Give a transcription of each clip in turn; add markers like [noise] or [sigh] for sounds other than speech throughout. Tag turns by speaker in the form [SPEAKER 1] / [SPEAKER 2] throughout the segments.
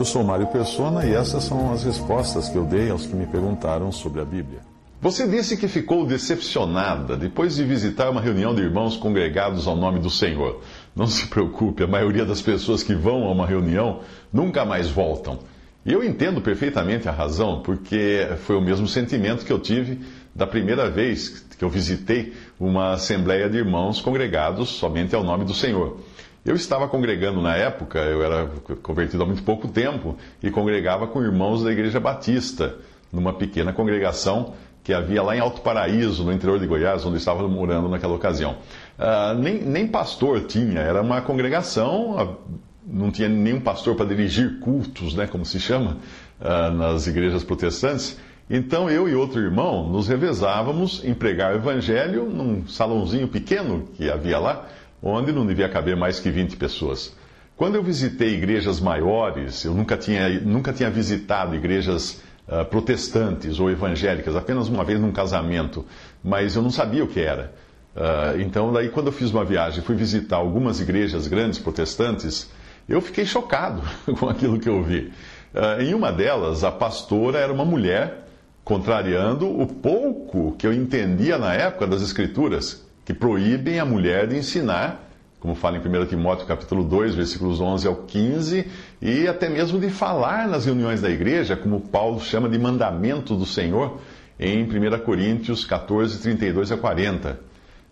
[SPEAKER 1] Eu sou Mário Persona e essas são as respostas que eu dei aos que me perguntaram sobre a Bíblia.
[SPEAKER 2] Você disse que ficou decepcionada depois de visitar uma reunião de irmãos congregados ao nome do Senhor. Não se preocupe, a maioria das pessoas que vão a uma reunião nunca mais voltam. E eu entendo perfeitamente a razão, porque foi o mesmo sentimento que eu tive da primeira vez que eu visitei uma assembleia de irmãos congregados somente ao nome do Senhor. Eu estava congregando na época, eu era convertido há muito pouco tempo, e congregava com irmãos da Igreja Batista, numa pequena congregação que havia lá em Alto Paraíso, no interior de Goiás, onde eu estava morando naquela ocasião. Uh, nem, nem pastor tinha, era uma congregação, não tinha nenhum pastor para dirigir cultos, né, como se chama, uh, nas igrejas protestantes. Então eu e outro irmão nos revezávamos em pregar o evangelho num salãozinho pequeno que havia lá onde não devia caber mais que 20 pessoas. Quando eu visitei igrejas maiores, eu nunca tinha, nunca tinha visitado igrejas uh, protestantes ou evangélicas, apenas uma vez num casamento, mas eu não sabia o que era. Uh, então, daí, quando eu fiz uma viagem fui visitar algumas igrejas grandes protestantes, eu fiquei chocado [laughs] com aquilo que eu vi. Uh, em uma delas, a pastora era uma mulher, contrariando o pouco que eu entendia na época das Escrituras, que proíbem a mulher de ensinar, como fala em 1 Timóteo capítulo 2, versículos 11 ao 15, e até mesmo de falar nas reuniões da igreja, como Paulo chama de mandamento do Senhor, em 1 Coríntios 14, 32 a 40.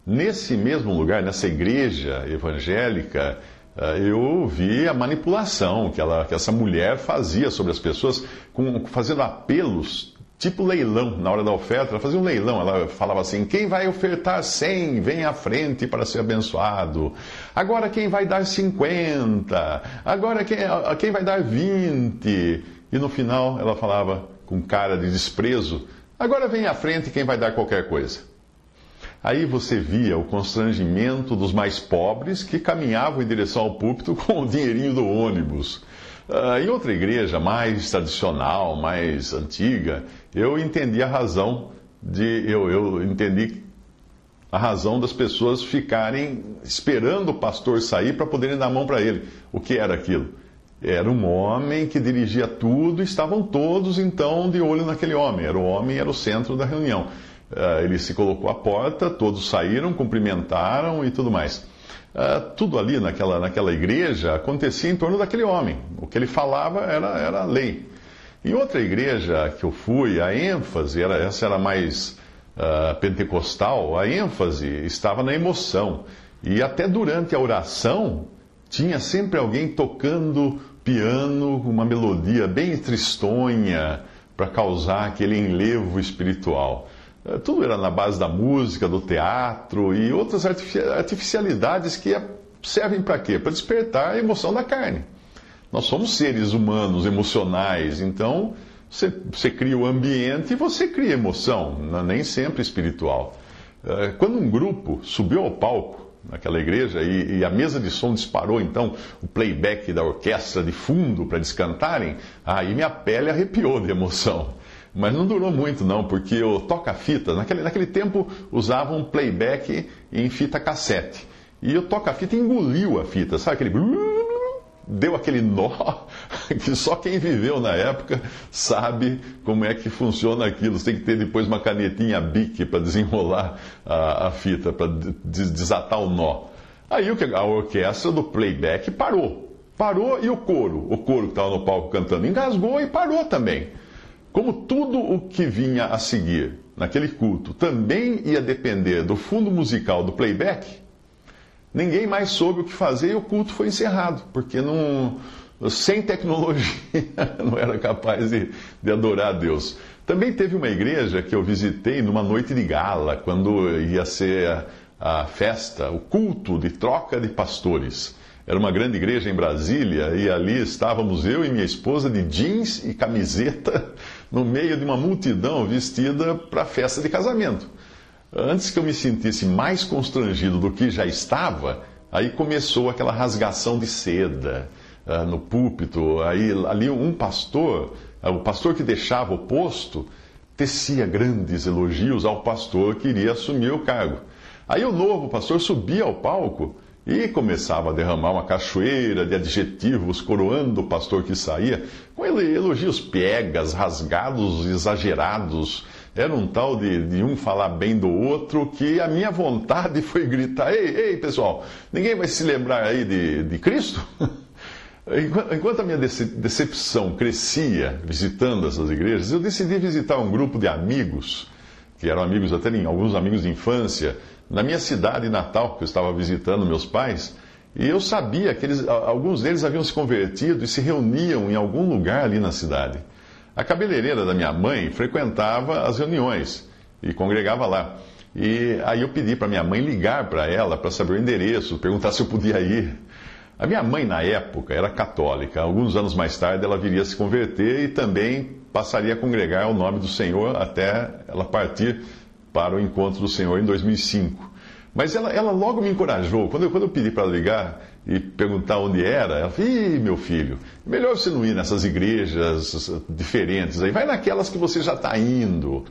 [SPEAKER 2] Nesse mesmo lugar, nessa igreja evangélica, eh, eu vi a manipulação que, ela, que essa mulher fazia sobre as pessoas, com, fazendo apelos Tipo leilão, na hora da oferta, ela fazia um leilão, ela falava assim: quem vai ofertar 100, vem à frente para ser abençoado. Agora quem vai dar 50, agora quem, quem vai dar 20. E no final ela falava com cara de desprezo: agora vem à frente quem vai dar qualquer coisa. Aí você via o constrangimento dos mais pobres que caminhavam em direção ao púlpito [laughs] com o dinheirinho do ônibus. Uh, em outra igreja mais tradicional, mais antiga, eu entendi a razão de. Eu, eu entendi a razão das pessoas ficarem esperando o pastor sair para poderem dar a mão para ele. O que era aquilo? Era um homem que dirigia tudo e estavam todos então de olho naquele homem. Era o homem, era o centro da reunião. Uh, ele se colocou à porta, todos saíram, cumprimentaram e tudo mais. Uh, tudo ali naquela, naquela igreja acontecia em torno daquele homem. O que ele falava era, era lei. Em outra igreja que eu fui, a ênfase, era, essa era mais uh, pentecostal, a ênfase estava na emoção. E até durante a oração, tinha sempre alguém tocando piano, uma melodia bem tristonha, para causar aquele enlevo espiritual. É, tudo era na base da música, do teatro e outras artificialidades que servem para quê? Para despertar a emoção da carne. Nós somos seres humanos, emocionais, então você, você cria o ambiente e você cria emoção, nem sempre espiritual. É, quando um grupo subiu ao palco naquela igreja e, e, a mesa de som disparou então o playback da orquestra de fundo para eles cantarem, aí minha pele arrepiou de emoção. Mas não durou muito, não, porque o toca-fita, naquele, naquele tempo usavam playback em fita cassete. E o toca-fita engoliu a fita, sabe aquele. Deu aquele nó [laughs] que só quem viveu na época sabe como é que funciona aquilo. Você tem que ter depois uma canetinha bique para desenrolar a, a fita, para desatar o nó. Aí a orquestra do playback parou. Parou e o coro, o coro que estava no palco cantando, engasgou e parou também. Como tudo o que vinha a seguir naquele culto também ia depender do fundo musical do playback, ninguém mais soube o que fazer e o culto foi encerrado, porque não, sem tecnologia [laughs] não era capaz de, de adorar a Deus. Também teve uma igreja que eu visitei numa noite de gala, quando ia ser a festa, o culto de troca de pastores. Era uma grande igreja em Brasília e ali estávamos eu e minha esposa de jeans e camiseta no meio de uma multidão vestida para a festa de casamento. Antes que eu me sentisse mais constrangido do que já estava, aí começou aquela rasgação de seda uh, no púlpito. Aí ali um pastor, uh, o pastor que deixava o posto, tecia grandes elogios ao pastor que iria assumir o cargo. Aí o novo pastor subia ao palco e começava a derramar uma cachoeira de adjetivos coroando o pastor que saía, com elogios piegas, rasgados, exagerados. Era um tal de, de, um falar bem do outro que a minha vontade foi gritar: Ei, ei, pessoal, ninguém vai se lembrar aí de, de Cristo? [laughs] Enquanto a minha decepção crescia visitando essas igrejas, eu decidi visitar um grupo de amigos, que eram amigos, até alguns amigos de infância, na minha cidade natal, que eu estava visitando meus pais, e eu sabia que eles, alguns deles haviam se convertido e se reuniam em algum lugar ali na cidade. A cabeleireira da minha mãe frequentava as reuniões e congregava lá. E aí eu pedi para minha mãe ligar para ela para saber o endereço, perguntar se eu podia ir. A minha mãe, na época, era católica. Alguns anos mais tarde, ela viria se converter e também passaria a congregar o nome do Senhor até ela partir para o encontro do Senhor em 2005. Mas ela, ela logo me encorajou. Quando eu, quando eu pedi para ligar e perguntar onde era, ela falou: Ih, meu filho, melhor você não ir nessas igrejas diferentes aí, vai naquelas que você já está indo.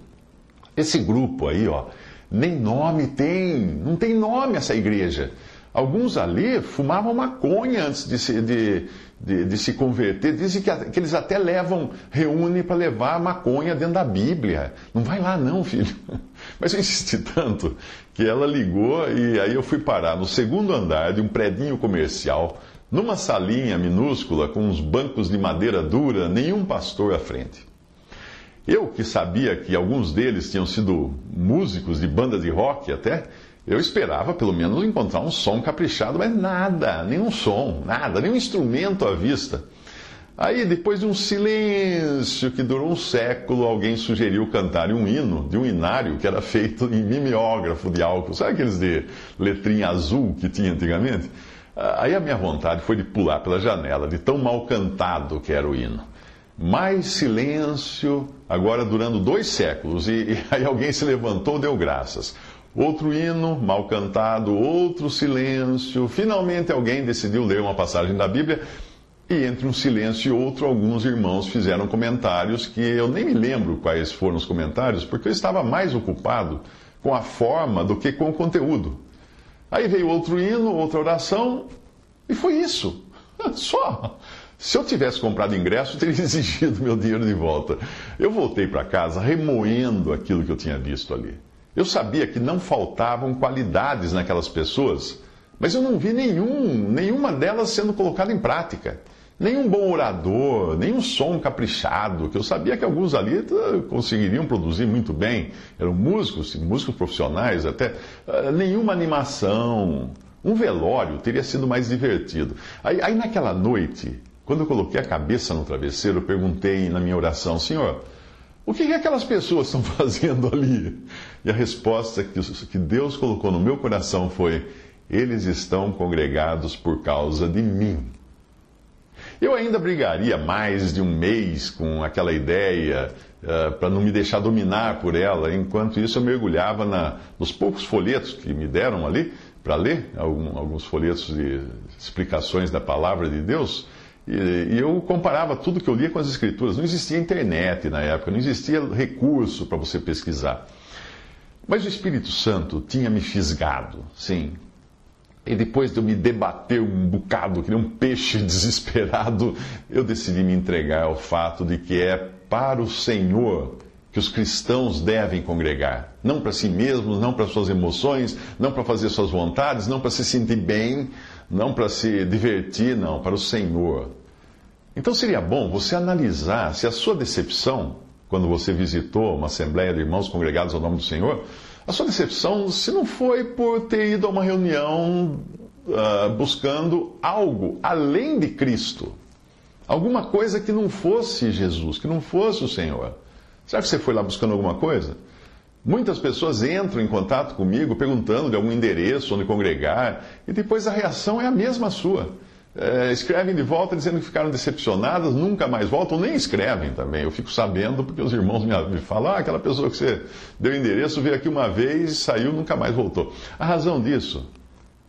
[SPEAKER 2] Esse grupo aí, ó, nem nome tem, não tem nome essa igreja. Alguns ali fumavam maconha antes de de, de, de se converter. Dizem que, que, eles até levam, reúnem para levar a maconha dentro da Bíblia. Não vai lá não, filho. [laughs] Mas eu insisti tanto que ela ligou e aí eu fui parar no segundo andar de um predinho comercial, numa salinha minúscula com uns bancos de madeira dura, nenhum pastor à frente. Eu que sabia que alguns deles tinham sido músicos de banda de rock até, eu esperava pelo menos encontrar um som caprichado, mas nada, nenhum som, nada, nenhum instrumento à vista. Aí, depois de um silêncio que durou um século, alguém sugeriu cantar um hino de um inário que era feito em mimeógrafo de álcool. Sabe aqueles de letrinha azul que tinha antigamente? Aí a minha vontade foi de pular pela janela, de tão mal cantado que era o hino. Mais silêncio, agora durando dois séculos, e, e aí alguém se levantou deu graças. Outro hino, mal cantado, outro silêncio. Finalmente alguém decidiu ler uma passagem da Bíblia e entre um silêncio e outro, alguns irmãos fizeram comentários que eu nem me lembro quais foram os comentários, porque eu estava mais ocupado com a forma do que com o conteúdo. Aí veio outro hino, outra oração, e foi isso. [laughs] Só. Se eu tivesse comprado ingresso, teria [laughs] exigido meu dinheiro de volta. Eu voltei para casa remoendo aquilo que eu tinha visto ali. Eu sabia que não faltavam qualidades naquelas pessoas, mas eu não vi nenhum, nenhuma delas sendo colocada em prática. Nenhum bom orador, nenhum som caprichado, que eu sabia que alguns ali eh, conseguiriam produzir muito bem. Eram músicos, músicos profissionais até. Eh, nenhuma animação. Um velório teria sido mais divertido. Aí, aí naquela noite, quando eu coloquei a cabeça no travesseiro, eu perguntei na minha oração, Senhor, o que, que aquelas pessoas estão [laughs] fazendo ali? E a resposta que Deus colocou no meu coração foi: eles estão congregados por causa de mim. Eu ainda brigaria mais de um mês com aquela ideia, uh, para não me deixar dominar por ela. Enquanto isso, eu mergulhava na, nos poucos folhetos que me deram ali para ler, algum, alguns folhetos de explicações da palavra de Deus. E, e, eu comparava tudo que eu lia com as escrituras. Não existia internet na época, não existia recurso para você pesquisar. Mas o Espírito Santo tinha me fisgado, sim. E depois de eu me debater um bocado, que nem um peixe [laughs] desesperado, eu decidi me entregar ao fato de que é para o Senhor que os cristãos devem congregar. Não para si mesmos, não para suas emoções, não para fazer suas vontades, não para se sentir bem, não para se divertir, não, para o Senhor. Então seria bom você analisar se a sua decepção, quando você visitou uma assembleia de irmãos congregados ao nome do Senhor, a sua decepção se não foi por ter ido a uma reunião uh, buscando algo além de Cristo. Alguma coisa que não fosse Jesus, que não fosse o Senhor. Será que você foi lá buscando alguma coisa? Muitas pessoas entram em contato comigo perguntando de algum endereço onde congregar, e depois a reação é a mesma sua. É, escrevem de volta dizendo que ficaram decepcionadas, nunca mais voltam, nem escrevem também. Eu fico sabendo porque os irmãos me, me falam: ah, aquela pessoa que você deu endereço veio aqui uma vez, saiu, nunca mais voltou. A razão disso,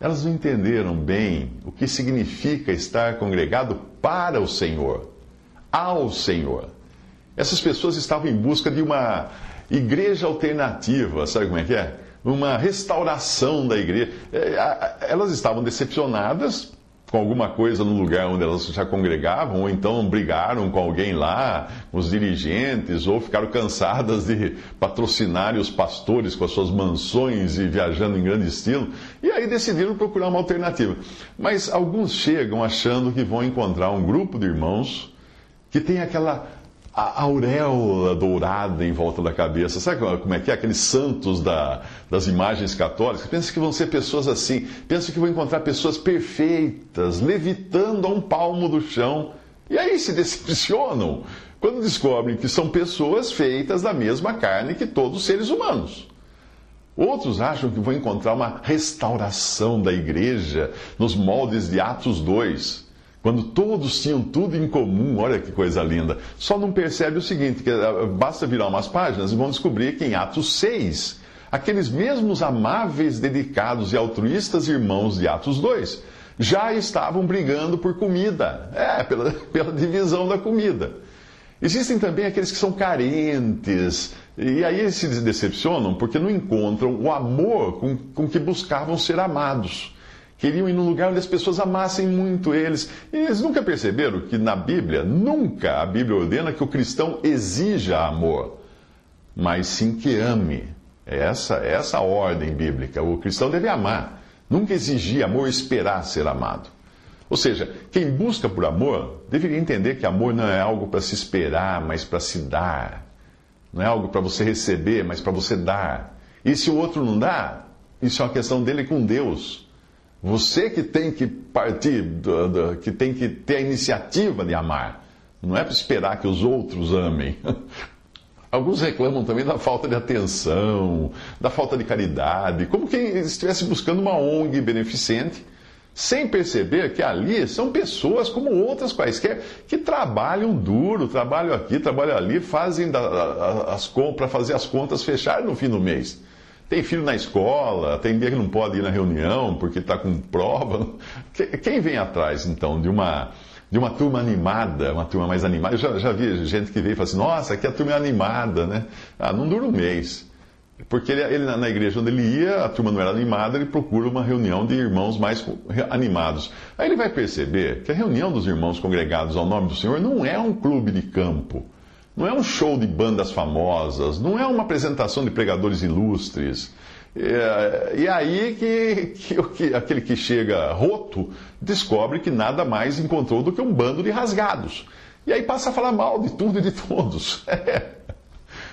[SPEAKER 2] elas não entenderam bem o que significa estar congregado para o Senhor, ao Senhor. Essas pessoas estavam em busca de uma igreja alternativa, sabe como é que é? Uma restauração da igreja. É, elas estavam decepcionadas com alguma coisa no lugar onde elas já congregavam, ou então brigaram com alguém lá, os dirigentes, ou ficaram cansadas de patrocinar os pastores com as suas mansões e viajando em grande estilo, e aí decidiram procurar uma alternativa. Mas alguns chegam achando que vão encontrar um grupo de irmãos que tem aquela a auréola dourada em volta da cabeça. Sabe como é que é? Aqueles santos da, das imagens católicas. Pensa que vão ser pessoas assim. Pensa que vão encontrar pessoas perfeitas, levitando a um palmo do chão. E aí se decepcionam quando descobrem que são pessoas feitas da mesma carne que todos os seres humanos. Outros acham que vão encontrar uma restauração da igreja nos moldes de Atos 2 quando todos tinham tudo em comum, olha que coisa linda. Só não percebe o seguinte: que eh, basta virar umas páginas e vão descobrir que em Atos 6, aqueles mesmos amáveis, dedicados e altruístas irmãos de Atos 2 já estavam brigando por comida, é, pela, [laughs] pela divisão da comida. Existem também aqueles que são carentes, e aí eles se decepcionam porque não encontram o amor com, com que buscavam ser amados. Queriam ir num lugar onde as pessoas amassem muito eles. E eles nunca perceberam que na Bíblia, nunca a Bíblia ordena que o cristão exija amor, mas sim que ame. É essa, é essa a ordem bíblica. O cristão deve amar, nunca exigir amor, esperar ser amado. Ou seja, quem busca por amor deveria entender que amor não é algo para se esperar, mas para se dar. Não é algo para você receber, mas para você dar. E se o outro não dá, isso é uma questão dele com Deus. Você que tem que partir, que tem que ter a iniciativa de amar. Não é para esperar que os outros amem. [laughs] Alguns reclamam também da falta de atenção, da falta de caridade, como quem estivesse buscando uma ONG beneficente, sem perceber que ali são pessoas como outras quaisquer, que trabalham duro, trabalham aqui, trabalham ali, fazem as, para fazer as contas fecharem no fim do mês. Tem filho na escola, tem dia que não pode ir na reunião porque está com prova. [laughs] Quem vem atrás, então, de uma, de uma turma animada, uma turma mais animada? Eu já, já vi gente que veio e fala assim: nossa, aqui a turma é animada, né? Ah, não dura um mês. Porque ele, ele, na igreja onde ele ia, a turma não era animada, ele procura uma reunião de irmãos mais animados. Aí ele vai perceber que a reunião dos irmãos congregados ao nome do Senhor não é um clube de campo não é um show de bandas famosas, não é uma apresentação de pregadores ilustres. É, e aí que, que, que, aquele que chega roto descobre que nada mais encontrou do que um bando de rasgados. E aí passa a falar mal de tudo e de todos. [laughs]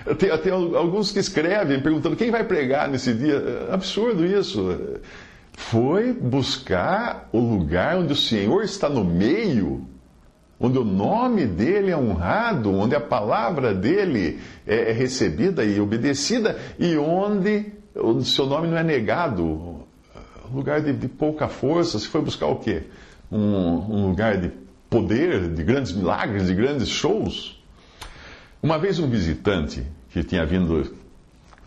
[SPEAKER 2] É. Tem, tem alguns que escrevem perguntando quem vai pregar nesse dia. É absurdo isso. Foi buscar o lugar onde o Senhor está no meio onde o nome dele é honrado, onde a palavra dele é, é recebida e obedecida, e onde o seu nome não é negado. Lugar de, de pouca força, se foi buscar o quê? Um, um lugar de poder, de grandes milagres, de grandes shows. Uma vez um visitante que tinha vindo,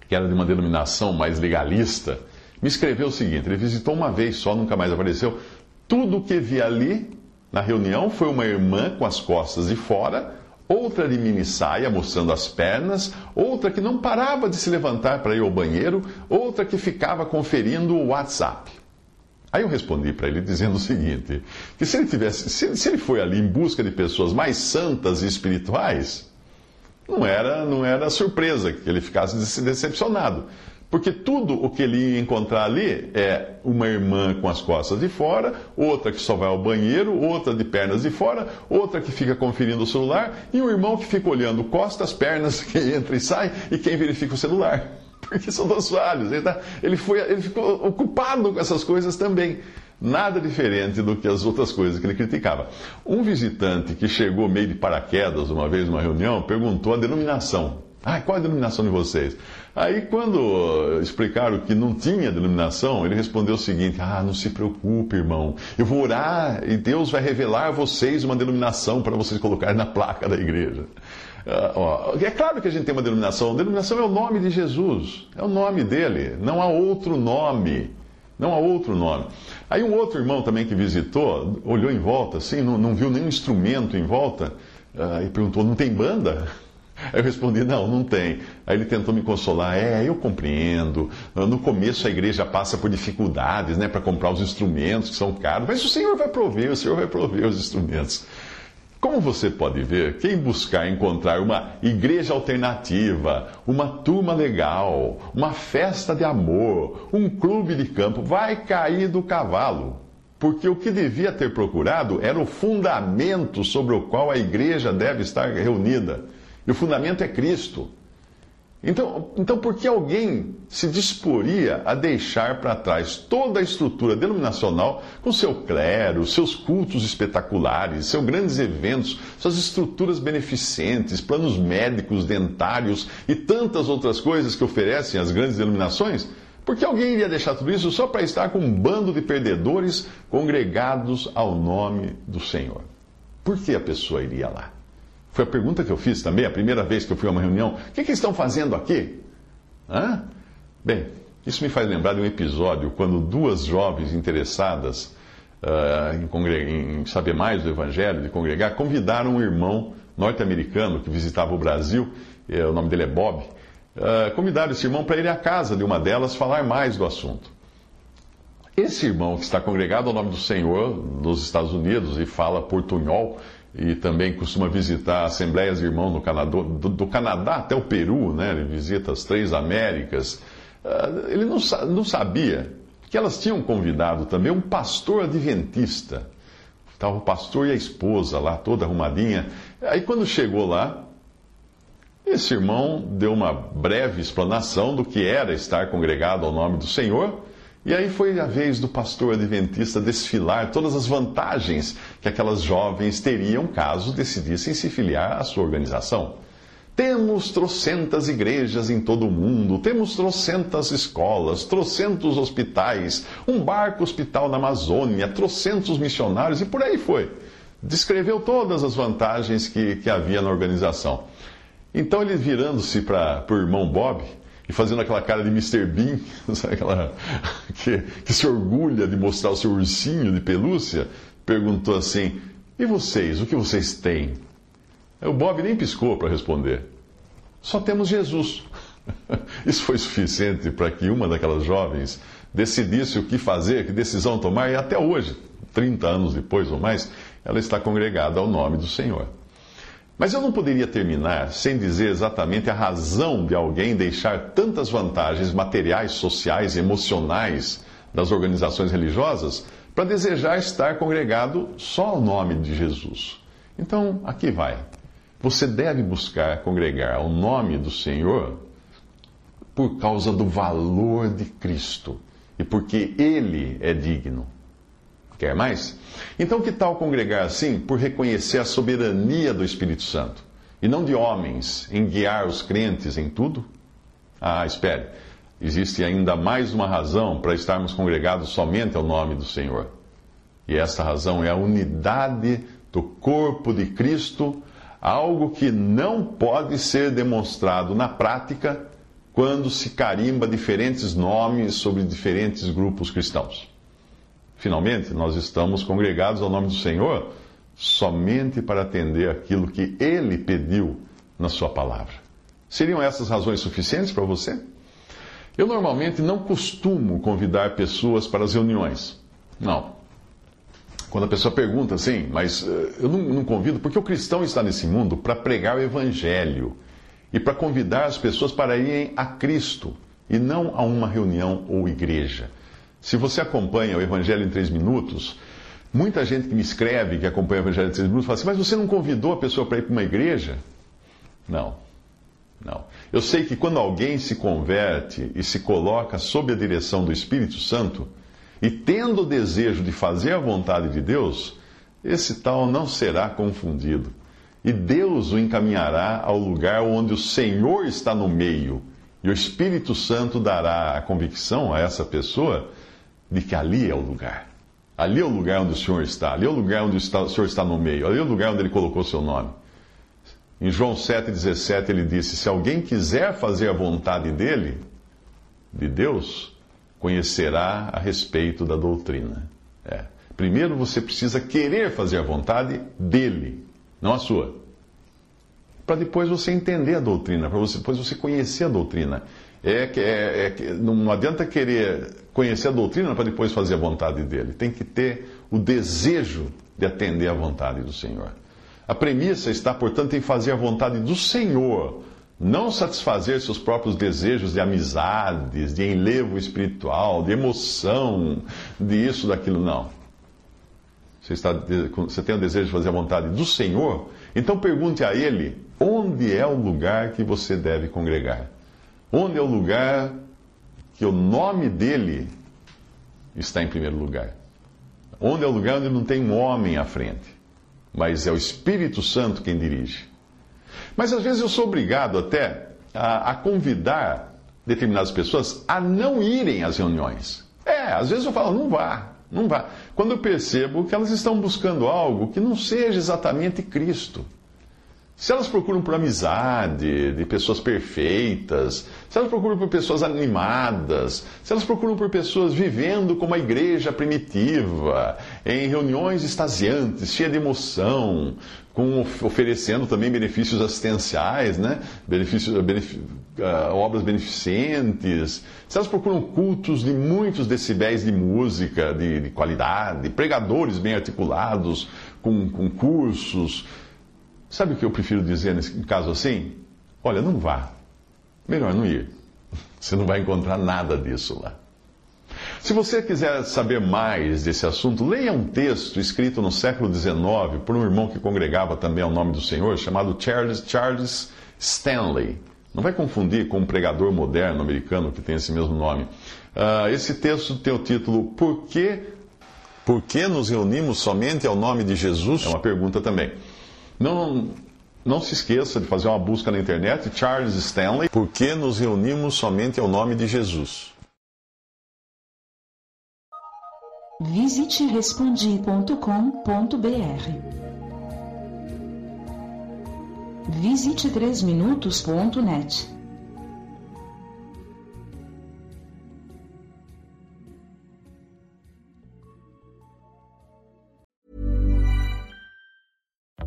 [SPEAKER 2] que era de uma denominação mais legalista, me escreveu o seguinte: ele visitou uma vez só, nunca mais apareceu. Tudo o que vi ali na reunião foi uma irmã com as costas de fora, outra de mini saia mostrando as pernas, outra que não parava de se levantar para ir ao banheiro, outra que ficava conferindo o WhatsApp. Aí eu respondi para ele dizendo o seguinte: que se ele tivesse, se, se, ele foi ali em busca de pessoas mais santas e espirituais, não era, não era surpresa que ele ficasse decepcionado. Porque tudo o que ele ia encontrar ali é uma irmã com as costas de fora, outra que só vai ao banheiro, outra de pernas de fora, outra que fica conferindo o celular e um irmão que fica olhando costas, pernas, [laughs] quem entra e sai e quem verifica o celular. [laughs] Porque são dois falhos. Ele, tá, ele, foi, ele ficou ocupado com essas coisas também. Nada diferente do que as outras coisas que ele criticava. Um visitante que chegou meio de paraquedas uma vez numa reunião perguntou a denominação Ah, qual é a denominação de vocês? Aí, quando explicaram que não tinha denominação, ele respondeu o seguinte: Ah, não se preocupe, irmão. Eu vou orar e Deus vai revelar a vocês uma denominação para vocês colocarem na placa da igreja. Ah, é claro que a gente tem uma denominação. Denominação é o nome de Jesus. É o nome dele. Não há outro nome. Não há outro nome. Aí um outro irmão também que visitou, olhou em volta, assim, não, não viu nenhum instrumento em volta, uh, e perguntou: não tem banda? Aí eu respondi: não, não tem. Aí ele tentou me consolar: é, eu compreendo. No começo a igreja passa por dificuldades, né, para comprar os instrumentos que são caros, mas o Senhor vai prover, o Senhor vai prover os instrumentos. Como você pode ver, quem buscar encontrar uma igreja alternativa, uma turma legal, uma festa de amor, um clube de campo, vai cair do cavalo. Porque o que devia ter procurado era o fundamento sobre o qual a igreja deve estar reunida. E o fundamento é Cristo. Então, então, por que alguém se disporia a deixar para trás toda a estrutura denominacional com seu clero, seus cultos espetaculares, seus grandes eventos, suas estruturas beneficentes, planos médicos, dentários e tantas outras coisas que oferecem as grandes denominações? Por que alguém iria deixar tudo isso só para estar com um bando de perdedores congregados ao nome do Senhor? Por que a pessoa iria lá? Foi a pergunta que eu fiz também, a primeira vez que eu fui a uma reunião. O que, que estão fazendo aqui? Hã? Bem, isso me faz lembrar de um episódio quando duas jovens interessadas uh, em, em, saber mais do Evangelho, de congregar, convidaram um irmão norte-americano que visitava o Brasil, eh, o nome dele é Bob, uh, convidaram esse irmão para ir à casa de uma delas falar mais do assunto. Esse irmão que está congregado ao nome do Senhor nos Estados Unidos e fala portunhol, e também costuma visitar assembleias de irmãos Canadá, do, do, Canadá até o Peru, né? ele visita as três Américas. Uh, ele não, não sabia que elas tinham convidado também um pastor adventista. Estava o pastor e a esposa lá, toda arrumadinha. Aí quando chegou lá, esse irmão deu uma breve explanação do que era estar congregado ao nome do Senhor e aí foi a vez do pastor adventista desfilar todas as vantagens que aquelas jovens teriam caso decidissem se filiar à sua organização. Temos trocentas igrejas em todo o mundo, temos trocentas escolas, trocentos hospitais, um barco hospital na Amazônia, trocentos missionários e por aí foi. Descreveu todas as vantagens que, que havia na organização. Então ele virando-se para o irmão Bob, e fazendo aquela cara de Mr. Bean, [laughs] aquela, que, que se orgulha de mostrar o seu ursinho de pelúcia, perguntou assim: E vocês, o que vocês têm? O Bob nem piscou para responder. Só temos Jesus. [laughs] Isso foi suficiente para que uma daquelas jovens decidisse o que fazer, que decisão tomar, e até hoje, 30 anos depois ou mais, ela está congregada ao nome do Senhor. Mas eu não poderia terminar sem dizer exatamente a razão de alguém deixar tantas vantagens materiais, sociais emocionais das organizações religiosas para desejar estar congregado só ao nome de Jesus. Então, aqui vai. Você deve buscar congregar ao nome do Senhor por causa do valor de Cristo e porque Ele é digno. Quer mais? Então, que tal congregar assim por reconhecer a soberania do Espírito Santo e não de homens em guiar os crentes em tudo? Ah, espere. Existe ainda mais uma razão para estarmos congregados somente ao nome do Senhor. E essa razão é a unidade do corpo de Cristo, algo que não pode ser demonstrado na prática quando se carimba diferentes nomes sobre diferentes grupos cristãos. Finalmente, nós estamos congregados ao nome do Senhor somente para atender aquilo que Ele pediu na Sua palavra. Seriam essas razões suficientes para você? Eu normalmente não costumo convidar pessoas para as reuniões. Não. Quando a pessoa pergunta assim, mas eh, eu não, não convido, porque o cristão está nesse mundo para pregar o Evangelho e para convidar as pessoas para irem a Cristo e não a uma reunião ou igreja. Se você acompanha o Evangelho em três minutos, muita gente que me escreve, que acompanha o Evangelho em três minutos, fala assim: Mas você não convidou a pessoa para ir para uma igreja? Não. Não. Eu sei que quando alguém se converte e se coloca sob a direção do Espírito Santo, e tendo o desejo de fazer a vontade de Deus, esse tal não será confundido. e Deus o encaminhará ao lugar onde o Senhor está no meio. E o Espírito Santo dará a convicção a essa pessoa de que ali é o lugar. Ali é o lugar onde o Senhor está, ali é o lugar onde o Senhor está no meio, ali é o lugar onde ele colocou seu nome. Em João 7,17 ele disse: Se alguém quiser fazer a vontade dele, de Deus, conhecerá a respeito da doutrina. É. Primeiro você precisa querer fazer a vontade dele, não a sua. Para depois você entender a doutrina, para depois você conhecer a doutrina. É, é, é, não adianta querer conhecer a doutrina para depois fazer a vontade dele. Tem que ter o desejo de atender à vontade do Senhor. A premissa está, portanto, em fazer a vontade do Senhor, não satisfazer seus próprios desejos de amizades, de enlevo espiritual, de emoção, de isso, daquilo, não. Você, está, você tem o desejo de fazer a vontade do Senhor? Então pergunte a Ele onde é o lugar que você deve congregar. Onde é o lugar que o nome dele está em primeiro lugar? Onde é o lugar onde não tem um homem à frente, mas é o Espírito Santo quem dirige? Mas às vezes eu sou obrigado até a, a convidar determinadas pessoas a não irem às reuniões. É, às vezes eu falo, não vá, não vá. Quando eu percebo que elas estão buscando algo que não seja exatamente Cristo. Se elas procuram por amizade, de pessoas perfeitas, se elas procuram por pessoas animadas, se elas procuram por pessoas vivendo como a igreja primitiva, em reuniões extasiantes, cheia de emoção, com, oferecendo também benefícios assistenciais, né? benefícios, benef, uh, obras beneficentes, se elas procuram cultos de muitos decibéis de música, de, de qualidade, pregadores bem articulados, com, com cursos, Sabe o que eu prefiro dizer nesse caso assim? Olha, não vá. Melhor não ir. [laughs] Você não vai encontrar nada disso lá. Se você quiser saber mais desse assunto, leia um texto escrito no século XIX por um irmão que congregava também ao nome do Senhor, chamado Charles, Charles Stanley. Não vai confundir com um pregador moderno americano que tem esse mesmo nome. Uh, esse texto tem o título Por que, Por que nos reunimos somente ao nome de Jesus? É uma pergunta também. Não, não se esqueça de fazer uma busca na internet, Charles Stanley, porque nos reunimos somente ao nome de Jesus.
[SPEAKER 3] Visite respondi.com.br. Visite 3minutos.net.